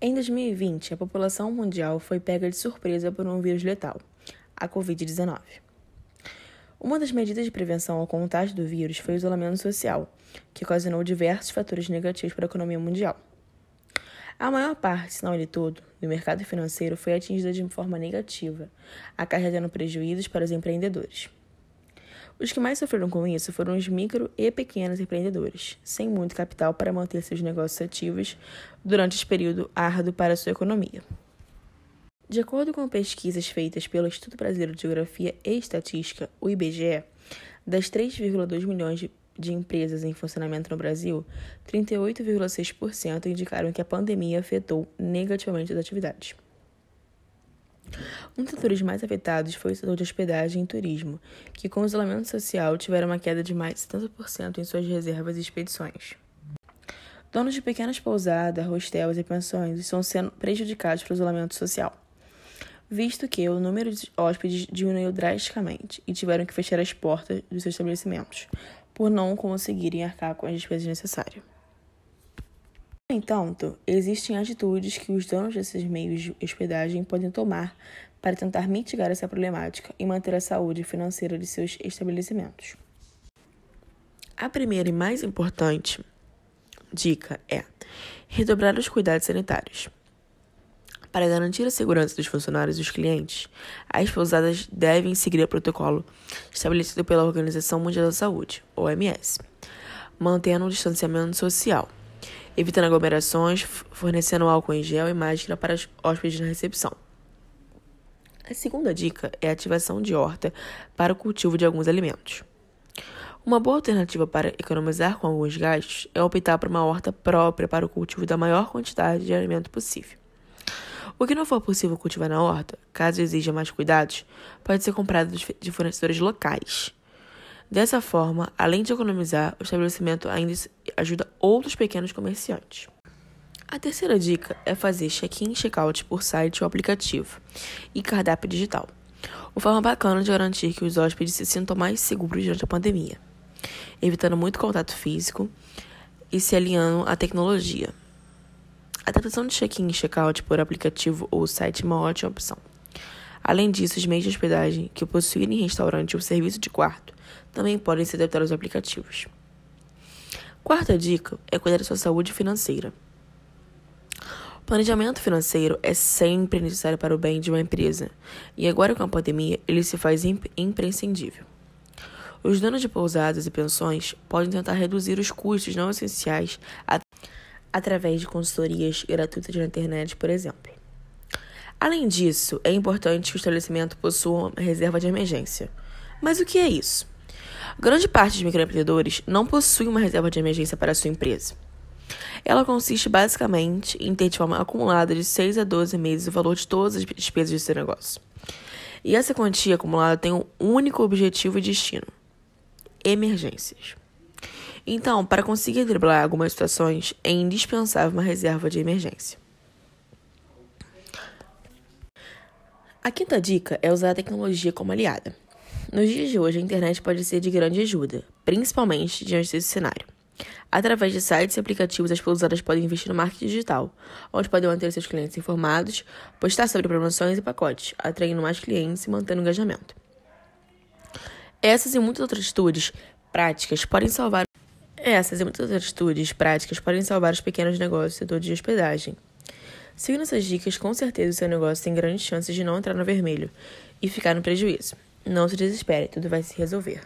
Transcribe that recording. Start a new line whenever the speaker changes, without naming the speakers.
Em 2020, a população mundial foi pega de surpresa por um vírus letal, a Covid-19. Uma das medidas de prevenção ao contágio do vírus foi o isolamento social, que ocasionou diversos fatores negativos para a economia mundial. A maior parte, se não ele todo, do mercado financeiro foi atingida de forma negativa, acarretando prejuízos para os empreendedores. Os que mais sofreram com isso foram os micro e pequenos empreendedores, sem muito capital para manter seus negócios ativos durante esse período árduo para sua economia. De acordo com pesquisas feitas pelo Instituto Brasileiro de Geografia e Estatística, o IBGE, das 3,2 milhões de, de empresas em funcionamento no Brasil, 38,6% indicaram que a pandemia afetou negativamente as atividades. Um dos setores mais afetados foi o setor de hospedagem e turismo, que com o isolamento social tiveram uma queda de mais de 70% em suas reservas e expedições. Donos de pequenas pousadas, hostels e pensões estão sendo prejudicados pelo isolamento social, visto que o número de hóspedes diminuiu drasticamente e tiveram que fechar as portas dos seus estabelecimentos, por não conseguirem arcar com as despesas necessárias. No entanto, existem atitudes que os donos desses meios de hospedagem podem tomar para tentar mitigar essa problemática e manter a saúde financeira de seus estabelecimentos. A primeira e mais importante dica é redobrar os cuidados sanitários. Para garantir a segurança dos funcionários e dos clientes, as pousadas devem seguir o protocolo estabelecido pela Organização Mundial da Saúde, OMS, mantendo o distanciamento social evitando aglomerações, fornecendo álcool em gel e máscara para os hóspedes na recepção. A segunda dica é a ativação de horta para o cultivo de alguns alimentos. Uma boa alternativa para economizar com alguns gastos é optar por uma horta própria para o cultivo da maior quantidade de alimento possível. O que não for possível cultivar na horta, caso exija mais cuidados, pode ser comprado de fornecedores locais. Dessa forma, além de economizar, o estabelecimento ainda ajuda outros pequenos comerciantes. A terceira dica é fazer check-in e check-out por site ou aplicativo e cardápio digital. Uma forma bacana de garantir que os hóspedes se sintam mais seguros durante a pandemia, evitando muito contato físico e se alinhando à tecnologia. A adaptação de check-in e check-out por aplicativo ou site é uma ótima opção. Além disso, os meios de hospedagem que possuírem restaurante ou serviço de quarto também podem ser adaptados aos aplicativos. Quarta dica é cuidar da sua saúde financeira. Planejamento financeiro é sempre necessário para o bem de uma empresa, e agora com a pandemia ele se faz imp imprescindível. Os donos de pousadas e pensões podem tentar reduzir os custos não essenciais at através de consultorias gratuitas na internet, por exemplo. Além disso, é importante que o estabelecimento possua uma reserva de emergência. Mas o que é isso? Grande parte dos microempreendedores não possui uma reserva de emergência para a sua empresa. Ela consiste basicamente em ter de forma acumulada de 6 a 12 meses o valor de todas as despesas de seu negócio. E essa quantia acumulada tem um único objetivo e destino: emergências. Então, para conseguir driblar algumas situações, é indispensável uma reserva de emergência. A quinta dica é usar a tecnologia como aliada. Nos dias de hoje, a internet pode ser de grande ajuda, principalmente diante desse cenário. Através de sites e aplicativos, as pousadas podem investir no marketing digital, onde podem manter seus clientes informados, postar sobre promoções e pacotes, atraindo mais clientes e mantendo engajamento. Essas e muitas outras atitudes práticas podem salvar essas e muitas outras atitudes práticas podem salvar os pequenos negócios do setor de hospedagem. Seguindo essas dicas, com certeza o seu negócio tem grandes chances de não entrar no vermelho e ficar no prejuízo. Não se desespere, tudo vai se resolver.